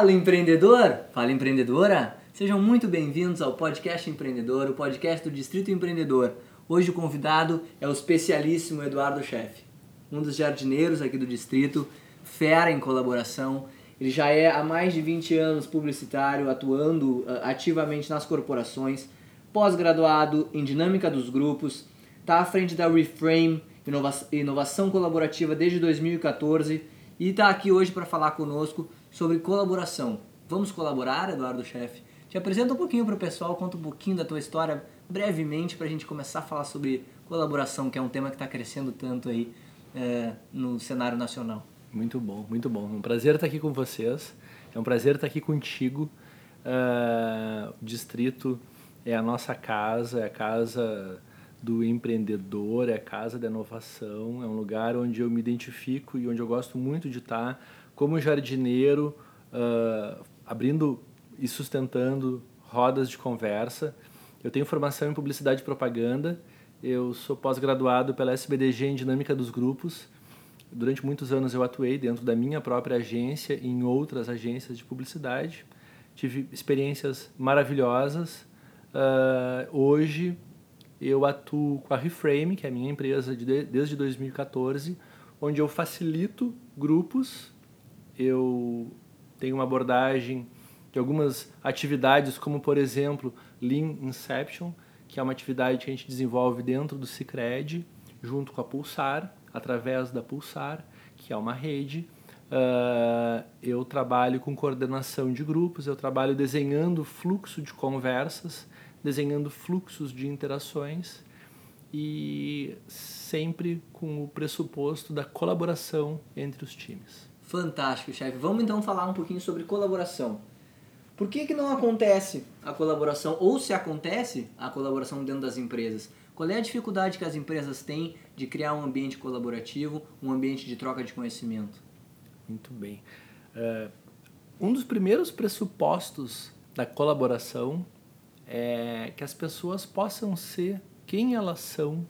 Fala empreendedor, fala empreendedora. Sejam muito bem-vindos ao podcast Empreendedor, o podcast do Distrito Empreendedor. Hoje o convidado é o especialíssimo Eduardo Chefe, um dos jardineiros aqui do distrito, fera em colaboração. Ele já é há mais de 20 anos publicitário, atuando uh, ativamente nas corporações, pós-graduado em dinâmica dos grupos, está à frente da Reframe, inovação colaborativa desde 2014 e está aqui hoje para falar conosco sobre colaboração. Vamos colaborar, Eduardo Chefe? Te apresenta um pouquinho para o pessoal, conta um pouquinho da tua história brevemente para a gente começar a falar sobre colaboração, que é um tema que está crescendo tanto aí é, no cenário nacional. Muito bom, muito bom. É um prazer estar aqui com vocês. É um prazer estar aqui contigo. Uh, o distrito é a nossa casa, é a casa do empreendedor, é a casa da inovação. É um lugar onde eu me identifico e onde eu gosto muito de estar como jardineiro, uh, abrindo e sustentando rodas de conversa. Eu tenho formação em publicidade e propaganda. Eu sou pós-graduado pela SBDG em dinâmica dos grupos. Durante muitos anos eu atuei dentro da minha própria agência e em outras agências de publicidade. Tive experiências maravilhosas. Uh, hoje eu atuo com a Reframe, que é a minha empresa de, desde 2014, onde eu facilito grupos. Eu tenho uma abordagem de algumas atividades, como por exemplo Lean Inception, que é uma atividade que a gente desenvolve dentro do Cicred, junto com a Pulsar, através da Pulsar, que é uma rede. Uh, eu trabalho com coordenação de grupos, eu trabalho desenhando fluxo de conversas, desenhando fluxos de interações e sempre com o pressuposto da colaboração entre os times. Fantástico, chefe. Vamos então falar um pouquinho sobre colaboração. Por que, que não acontece a colaboração, ou se acontece a colaboração dentro das empresas? Qual é a dificuldade que as empresas têm de criar um ambiente colaborativo, um ambiente de troca de conhecimento? Muito bem. Uh, um dos primeiros pressupostos da colaboração é que as pessoas possam ser quem elas são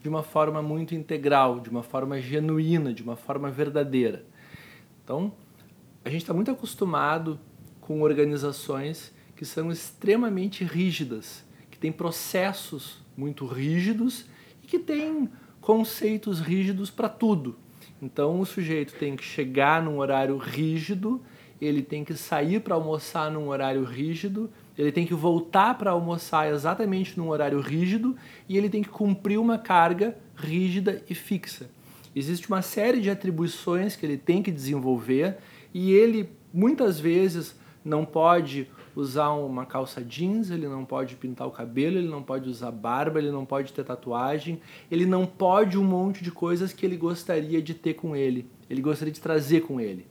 de uma forma muito integral, de uma forma genuína, de uma forma verdadeira. Então, a gente está muito acostumado com organizações que são extremamente rígidas, que têm processos muito rígidos e que têm conceitos rígidos para tudo. Então o sujeito tem que chegar num horário rígido, ele tem que sair para almoçar num horário rígido, ele tem que voltar para almoçar exatamente num horário rígido e ele tem que cumprir uma carga rígida e fixa. Existe uma série de atribuições que ele tem que desenvolver e ele muitas vezes não pode usar uma calça jeans, ele não pode pintar o cabelo, ele não pode usar barba, ele não pode ter tatuagem, ele não pode um monte de coisas que ele gostaria de ter com ele, ele gostaria de trazer com ele.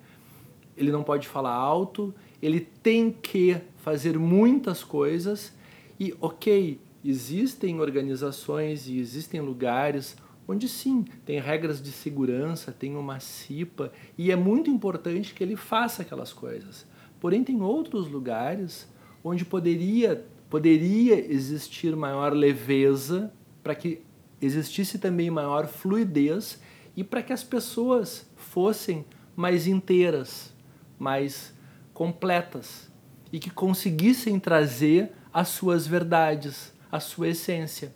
Ele não pode falar alto, ele tem que fazer muitas coisas e, ok, existem organizações e existem lugares onde sim, tem regras de segurança, tem uma CIPA e é muito importante que ele faça aquelas coisas. Porém, tem outros lugares onde poderia, poderia existir maior leveza para que existisse também maior fluidez e para que as pessoas fossem mais inteiras, mais completas e que conseguissem trazer as suas verdades, a sua essência.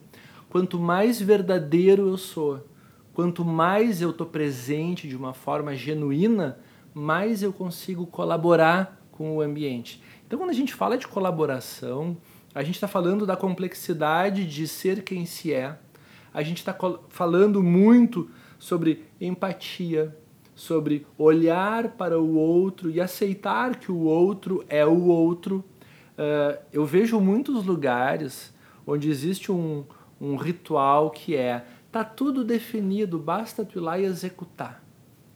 Quanto mais verdadeiro eu sou, quanto mais eu estou presente de uma forma genuína, mais eu consigo colaborar com o ambiente. Então, quando a gente fala de colaboração, a gente está falando da complexidade de ser quem se é, a gente está falando muito sobre empatia, sobre olhar para o outro e aceitar que o outro é o outro. Uh, eu vejo muitos lugares onde existe um, um ritual que é tá tudo definido, basta tu ir lá e executar.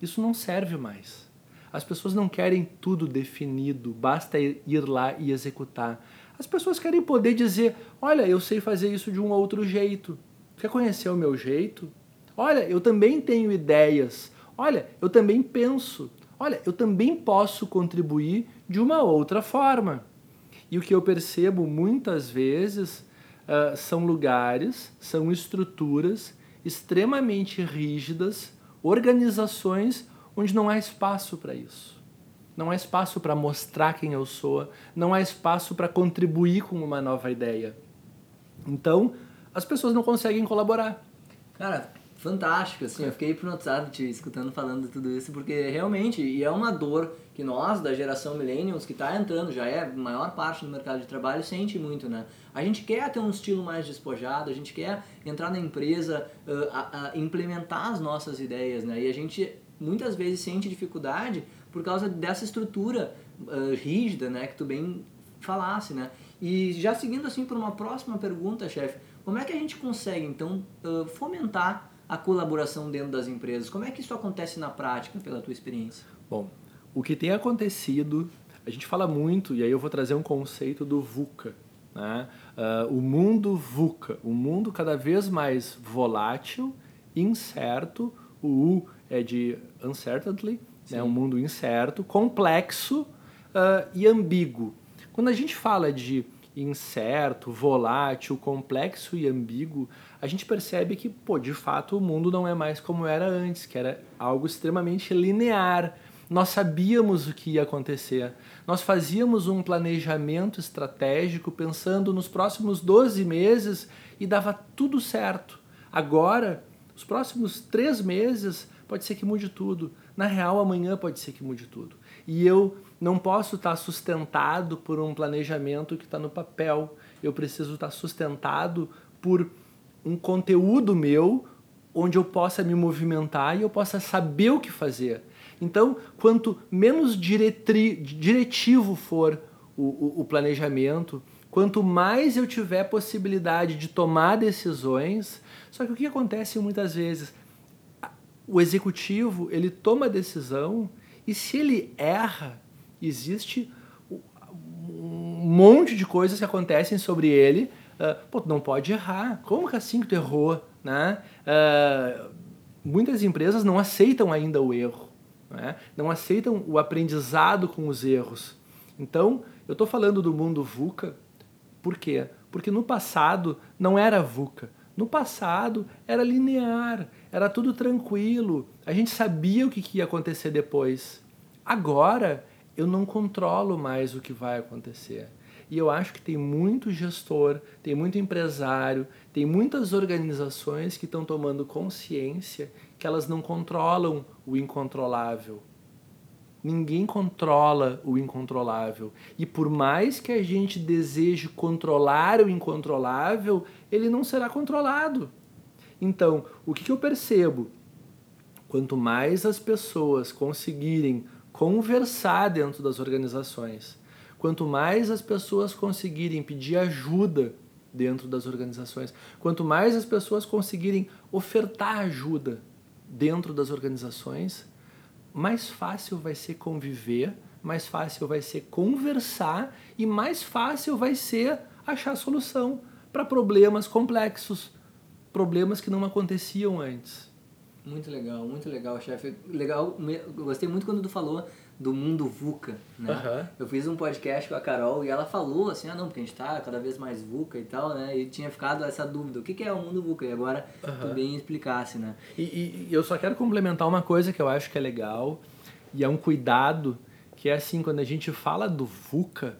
Isso não serve mais. As pessoas não querem tudo definido, basta ir lá e executar. As pessoas querem poder dizer: olha, eu sei fazer isso de um outro jeito. Quer conhecer o meu jeito? Olha, eu também tenho ideias. Olha, eu também penso. Olha, eu também posso contribuir de uma outra forma. E o que eu percebo muitas vezes uh, são lugares, são estruturas extremamente rígidas, organizações onde não há espaço para isso. não há espaço para mostrar quem eu sou, não há espaço para contribuir com uma nova ideia. Então, as pessoas não conseguem colaborar. Cara, fantástico, assim, eu fiquei hipnotizado te escutando falando tudo isso, porque realmente, e é uma dor que nós, da geração millennials, que está entrando, já é a maior parte do mercado de trabalho, sente muito, né? A gente quer ter um estilo mais despojado, a gente quer entrar na empresa, uh, a, implementar as nossas ideias, né? E a gente muitas vezes sente dificuldade por causa dessa estrutura uh, rígida, né? Que tu bem falasse, né? E já seguindo assim para uma próxima pergunta, chefe, como é que a gente consegue então fomentar a colaboração dentro das empresas? Como é que isso acontece na prática, pela tua experiência? Bom, o que tem acontecido, a gente fala muito, e aí eu vou trazer um conceito do VUCA. Né? Uh, o mundo VUCA, o um mundo cada vez mais volátil, incerto, o U é de uncertainty, né? um mundo incerto, complexo uh, e ambíguo. Quando a gente fala de incerto, volátil, complexo e ambíguo, a gente percebe que, pô, de fato, o mundo não é mais como era antes, que era algo extremamente linear. Nós sabíamos o que ia acontecer. Nós fazíamos um planejamento estratégico pensando nos próximos 12 meses e dava tudo certo. Agora, os próximos três meses, pode ser que mude tudo. Na real, amanhã pode ser que mude tudo. E eu não posso estar sustentado por um planejamento que está no papel. Eu preciso estar sustentado por um conteúdo meu onde eu possa me movimentar e eu possa saber o que fazer. Então, quanto menos diretri, diretivo for o, o, o planejamento, quanto mais eu tiver possibilidade de tomar decisões. Só que o que acontece muitas vezes? O executivo ele toma a decisão e se ele erra, existe um monte de coisas que acontecem sobre ele. Uh, pô, não pode errar. Como que assim que tu errou? Né? Uh, muitas empresas não aceitam ainda o erro. Né? Não aceitam o aprendizado com os erros. Então, eu estou falando do mundo VUCA, por quê? Porque no passado não era VUCA. No passado era linear, era tudo tranquilo, a gente sabia o que ia acontecer depois. Agora eu não controlo mais o que vai acontecer. E eu acho que tem muito gestor, tem muito empresário, tem muitas organizações que estão tomando consciência que elas não controlam o incontrolável. Ninguém controla o incontrolável. E por mais que a gente deseje controlar o incontrolável, ele não será controlado. Então, o que, eu percebo? Quanto mais as pessoas conseguirem conversar dentro das organizações. Quanto mais as pessoas conseguirem pedir ajuda dentro das organizações, quanto mais as pessoas conseguirem ofertar ajuda dentro das organizações, mais fácil vai ser conviver, mais fácil vai ser conversar e mais fácil vai ser achar solução para problemas complexos, problemas que não aconteciam antes. Muito legal, muito legal, chefe. Legal, gostei muito quando tu falou do mundo VUCA, né? Uhum. Eu fiz um podcast com a Carol e ela falou assim, ah não, porque a gente tá cada vez mais VUCA e tal, né? E tinha ficado essa dúvida, o que, que é o mundo VUCA? E agora uhum. tu bem explicasse, né? E, e, eu só quero complementar uma coisa que eu acho que é legal e é um cuidado, que é assim, quando a gente fala do VUCA,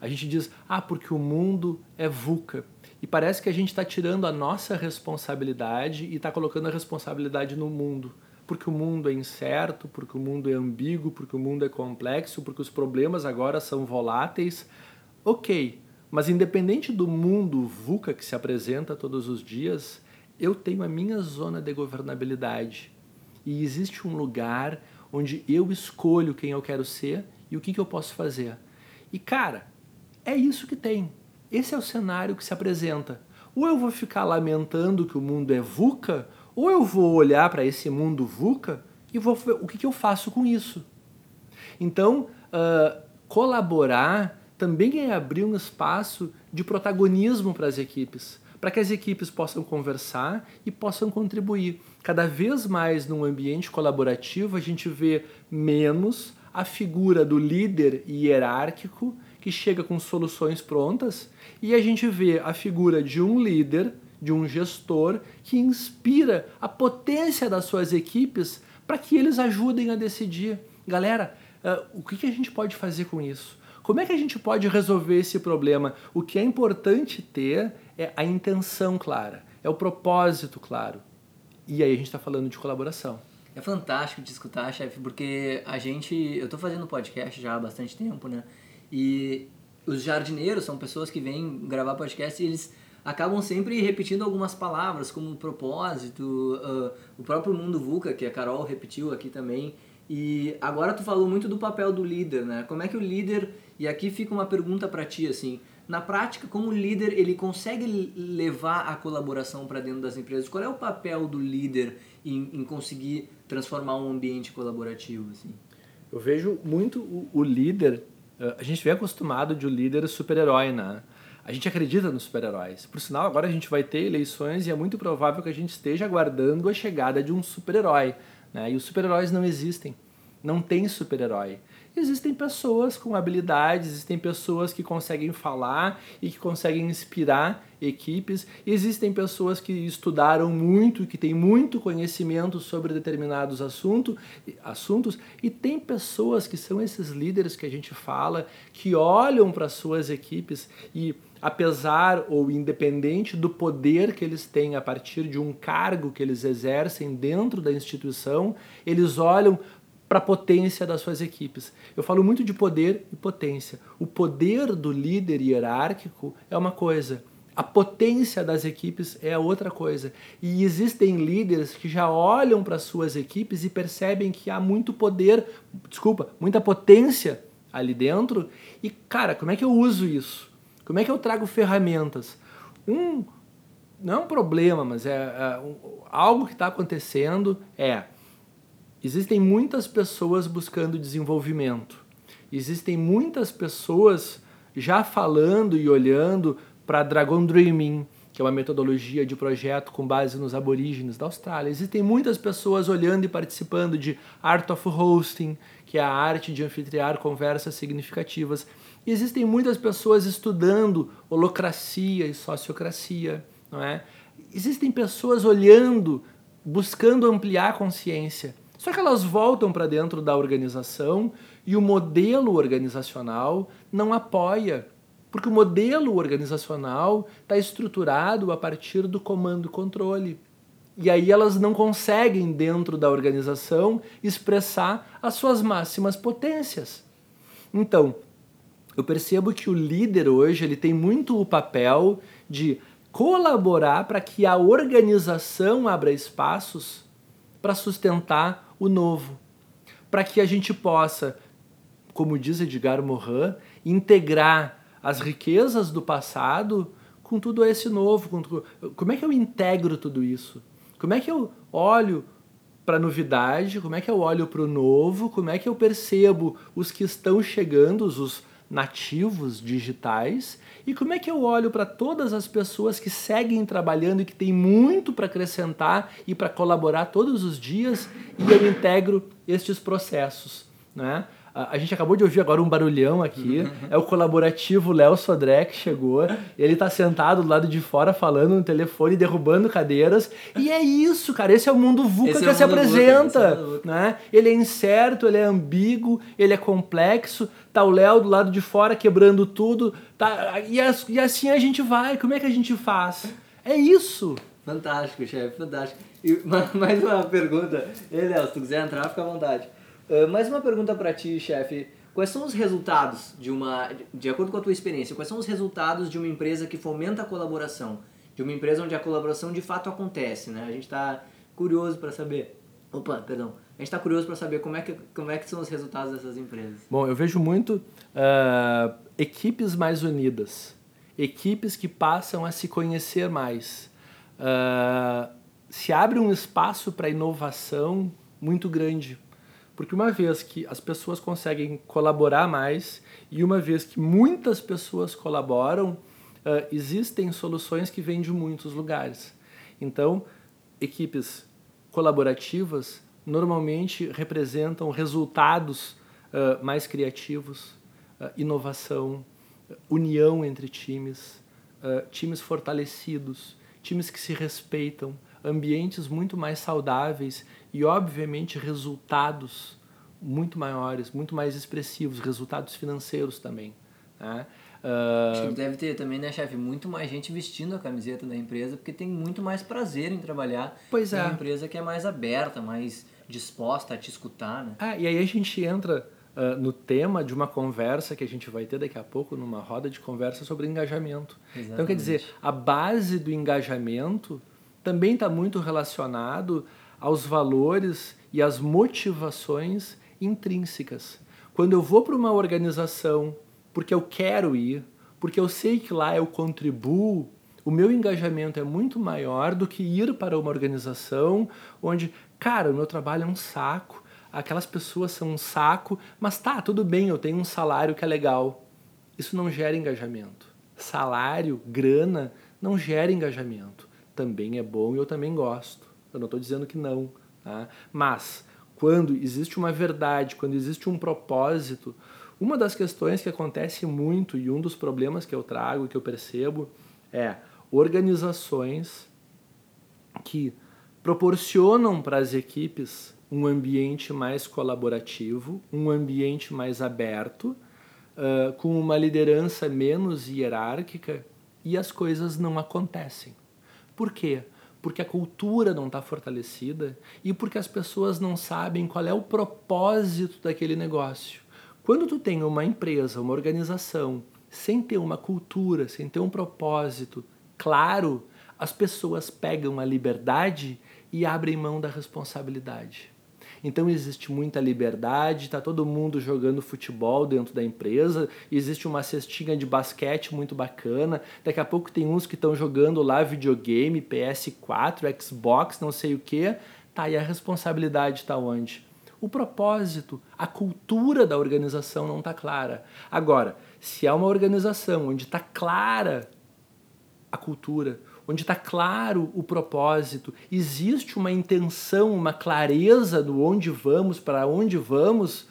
a gente diz, ah, porque o mundo é VUCA. E parece que a gente está tirando a nossa responsabilidade e está colocando a responsabilidade no mundo. Porque o mundo é incerto, porque o mundo é ambíguo, porque o mundo é complexo, porque os problemas agora são voláteis. Ok, mas independente do mundo VUCA que se apresenta todos os dias, eu tenho a minha zona de governabilidade. E existe um lugar onde eu escolho quem eu quero ser e o que, que eu posso fazer. E cara, é isso que tem. Esse é o cenário que se apresenta. Ou eu vou ficar lamentando que o mundo é VUCA, ou eu vou olhar para esse mundo VUCA e vou ver o que, que eu faço com isso. Então, uh, colaborar também é abrir um espaço de protagonismo para as equipes, para que as equipes possam conversar e possam contribuir. Cada vez mais num ambiente colaborativo, a gente vê menos a figura do líder hierárquico que chega com soluções prontas e a gente vê a figura de um líder, de um gestor que inspira a potência das suas equipes para que eles ajudem a decidir. Galera, uh, o que, que a gente pode fazer com isso? Como é que a gente pode resolver esse problema? O que é importante ter é a intenção clara, é o propósito claro. E aí a gente está falando de colaboração. É fantástico te escutar, chefe, porque a gente. Eu estou fazendo podcast já há bastante tempo, né? E os jardineiros são pessoas que vêm gravar podcast e eles acabam sempre repetindo algumas palavras, como propósito, uh, o próprio mundo VUCA, que a Carol repetiu aqui também. E agora tu falou muito do papel do líder, né? Como é que o líder, e aqui fica uma pergunta para ti assim, na prática, como o líder ele consegue levar a colaboração para dentro das empresas? Qual é o papel do líder em, em conseguir transformar um ambiente colaborativo assim? Eu vejo muito o, o líder, a gente vem acostumado de um líder super-herói, né? A gente acredita nos super-heróis. Por sinal, agora a gente vai ter eleições e é muito provável que a gente esteja aguardando a chegada de um super-herói. Né? E os super-heróis não existem. Não tem super-herói existem pessoas com habilidades, existem pessoas que conseguem falar e que conseguem inspirar equipes, existem pessoas que estudaram muito, que têm muito conhecimento sobre determinados assunto, assuntos, e tem pessoas que são esses líderes que a gente fala, que olham para suas equipes e apesar ou independente do poder que eles têm a partir de um cargo que eles exercem dentro da instituição, eles olham para a potência das suas equipes. Eu falo muito de poder e potência. O poder do líder hierárquico é uma coisa, a potência das equipes é outra coisa. E existem líderes que já olham para suas equipes e percebem que há muito poder, desculpa, muita potência ali dentro. E cara, como é que eu uso isso? Como é que eu trago ferramentas? Um não é um problema, mas é, é um, algo que está acontecendo é Existem muitas pessoas buscando desenvolvimento. Existem muitas pessoas já falando e olhando para Dragon Dreaming, que é uma metodologia de projeto com base nos aborígenes da Austrália. Existem muitas pessoas olhando e participando de Art of Hosting, que é a arte de anfitriar conversas significativas. E existem muitas pessoas estudando holocracia e sociocracia, não é? Existem pessoas olhando, buscando ampliar a consciência. Só que elas voltam para dentro da organização e o modelo organizacional não apoia, porque o modelo organizacional está estruturado a partir do comando controle. E aí elas não conseguem, dentro da organização, expressar as suas máximas potências. Então, eu percebo que o líder hoje ele tem muito o papel de colaborar para que a organização abra espaços para sustentar o novo, para que a gente possa, como diz Edgar Morin, integrar as riquezas do passado com tudo esse novo. Com. Como é que eu integro tudo isso? Como é que eu olho para a novidade? Como é que eu olho para o novo? Como é que eu percebo os que estão chegando, os nativos digitais e como é que eu olho para todas as pessoas que seguem trabalhando e que têm muito para acrescentar e para colaborar todos os dias e eu integro estes processos, né? A, gente acabou de ouvir agora um barulhão aqui. É o colaborativo Léo Sodré que chegou. Ele está sentado do lado de fora falando no telefone, derrubando cadeiras. E é isso, cara. Esse é o mundo VUCA esse que é se apresenta. VUCA, né? Ele é incerto, ele é ambíguo, ele é complexo. Tá o Léo do lado de fora quebrando tudo. Tá, e, e assim a gente vai. Como é que a gente faz? É isso. Fantástico, chefe, fantástico. E mais uma pergunta. Ei, Léo, se tu quiser entrar, fica à vontade. Uh, mais uma pergunta para ti, chefe. Quais são os resultados de uma, de acordo com a tua experiência, quais são os resultados de uma empresa que fomenta a colaboração? De uma empresa onde a colaboração de fato acontece, né? A gente está curioso para saber. Opa, perdão. A gente está curioso para saber como é, que, como é que são os resultados dessas empresas. Bom, eu vejo muito uh, equipes mais unidas, equipes que passam a se conhecer mais. Uh, se abre um espaço para inovação muito grande porque uma vez que as pessoas conseguem colaborar mais e uma vez que muitas pessoas colaboram, uh, existem soluções que vêm de muitos lugares. Então, equipes colaborativas normalmente representam resultados uh, mais criativos, uh, inovação, união entre times, times fortalecidos, times que se respeitam, ambientes muito mais saudáveis e, obviamente, resultados muito maiores, muito mais expressivos, resultados financeiros também. Né? Uh... Acho que deve ter também, né, chefe, muito mais gente vestindo a camiseta da empresa, porque tem muito mais prazer em trabalhar pois em é. uma empresa que é mais aberta, mais disposta a te escutar, né? Ah, e aí a gente entra uh, no tema de uma conversa que a gente vai ter daqui a pouco, numa roda de conversa sobre engajamento. Exatamente. Então, quer dizer, a base do engajamento também está muito relacionado aos valores e às motivações intrínsecas. Quando eu vou para uma organização porque eu quero ir, porque eu sei que lá eu contribuo, o meu engajamento é muito maior do que ir para uma organização onde, cara, o meu trabalho é um saco, aquelas pessoas são um saco, mas tá, tudo bem, eu tenho um salário que é legal. Isso não gera engajamento. Salário, grana, não gera engajamento. Também é bom e eu também gosto. Eu não estou dizendo que não. Tá? Mas quando existe uma verdade, quando existe um propósito, uma das questões que acontece muito e um dos problemas que eu trago, que eu percebo, é organizações que proporcionam para as equipes um ambiente mais colaborativo, um ambiente mais aberto, uh, com uma liderança menos hierárquica e as coisas não acontecem. Por quê? Porque a cultura não está fortalecida e porque as pessoas não sabem qual é o propósito daquele negócio. Quando tu tem uma empresa, uma organização, sem ter uma cultura, sem ter um propósito claro, as pessoas pegam a liberdade e abrem mão da responsabilidade. Então existe muita liberdade, está todo mundo jogando futebol dentro da empresa, existe uma cestinha de basquete muito bacana, daqui a pouco tem uns que estão jogando lá videogame, PS4, Xbox, não sei o que, tá, e a responsabilidade está onde? O propósito, a cultura da organização não está clara. Agora, se há uma organização onde está clara a cultura, onde está claro o propósito, existe uma intenção, uma clareza do onde vamos, para onde vamos,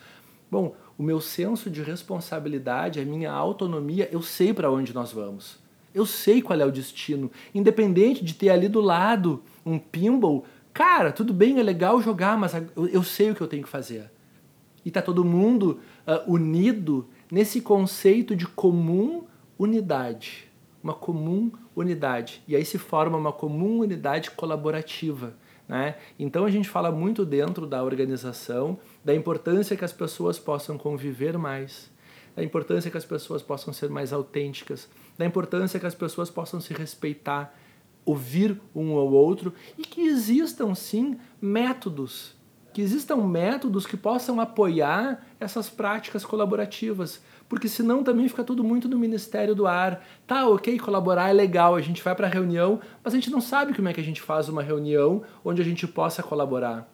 bom, o meu senso de responsabilidade, a minha autonomia, eu sei para onde nós vamos. Eu sei qual é o destino, independente de ter ali do lado um pinball Cara, tudo bem, é legal jogar, mas eu, eu sei o que eu tenho que fazer. E tá todo mundo uh, unido nesse conceito de comum unidade. Uma comum unidade. E aí se forma uma comum unidade colaborativa. Né? Então a gente fala muito dentro da organização da importância que as pessoas possam conviver mais, da importância que as pessoas possam ser mais autênticas, da importância que as pessoas possam se respeitar ouvir um ao outro e que existam sim métodos, que existam métodos que possam apoiar essas práticas colaborativas, porque senão também fica tudo muito no Ministério do Ar. Tá, ok, colaborar é legal, a gente vai para a reunião, mas a gente não sabe como é que a gente faz uma reunião onde a gente possa colaborar.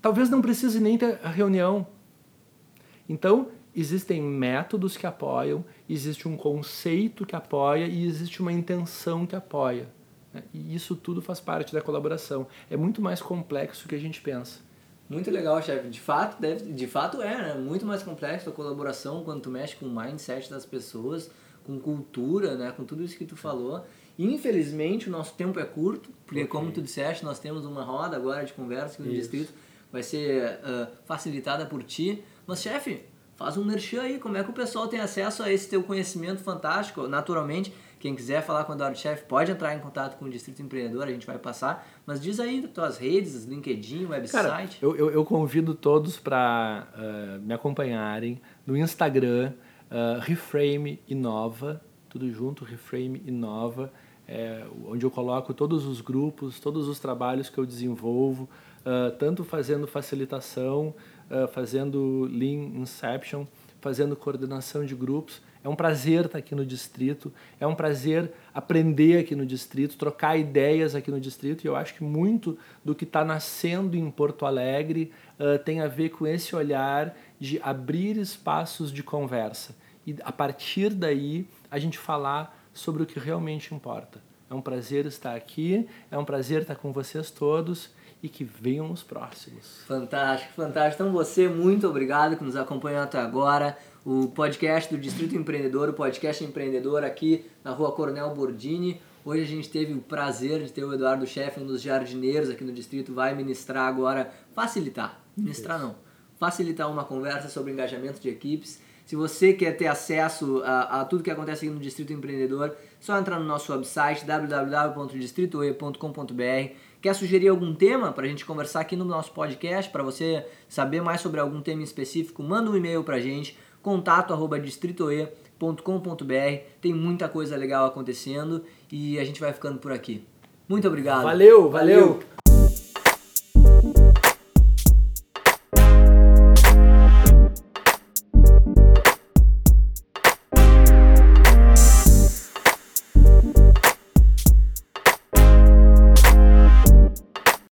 Talvez não precise nem ter a reunião. Então, existem métodos que apoiam, existe um conceito que apoia e existe uma intenção que apoia. Né? E isso tudo faz parte da colaboração. É muito mais complexo do que a gente pensa. Muito legal, chefe. De fato, deve, de fato é, né? Muito mais complexo a colaboração quando tu mexe com o mindset das pessoas, com cultura, né? Com tudo isso que tu falou. Infelizmente, o nosso tempo é curto, porque okay. como tu disseste, nós temos uma roda agora de conversa aqui no distrito, vai ser uh, facilitada por ti. Mas, chefe, faz um merchan aí, como é que o pessoal tem acesso a esse teu conhecimento fantástico? Naturalmente, quem quiser falar com o Eduardo Chef pode entrar em contato com o Distrito Empreendedor, a gente vai passar. Mas diz aí tuas redes, LinkedIn, website. Cara, eu, eu, eu convido todos para uh, me acompanharem no Instagram, uh, Reframe Inova, tudo junto, Reframe Inova, é, onde eu coloco todos os grupos, todos os trabalhos que eu desenvolvo, uh, tanto fazendo facilitação, fazendo Lean Inception, fazendo coordenação de grupos é um prazer estar aqui no distrito, é um prazer aprender aqui no distrito, trocar ideias aqui no distrito, e eu acho que muito do que está nascendo em Porto Alegre uh, tem a ver com esse olhar de abrir espaços de conversa e a partir daí a gente falar sobre o que realmente importa. É um prazer estar aqui, é um prazer estar com vocês todos e que venham os próximos. Fantástico, fantástico. Então você, muito obrigado que nos acompanhou até agora o podcast do Distrito Empreendedor, o podcast empreendedor aqui na rua Coronel Bordini. Hoje a gente teve o prazer de ter o Eduardo Chefe, um dos jardineiros aqui no distrito, vai ministrar agora, facilitar, ministrar não, facilitar uma conversa sobre engajamento de equipes. Se você quer ter acesso a, a tudo que acontece aqui no Distrito Empreendedor, só entrar no nosso website www.distritoe.com.br. Quer sugerir algum tema para a gente conversar aqui no nosso podcast, para você saber mais sobre algum tema específico, manda um e-mail para a gente, contato@distritoe.com.br. Tem muita coisa legal acontecendo e a gente vai ficando por aqui. Muito obrigado. Valeu, valeu. valeu.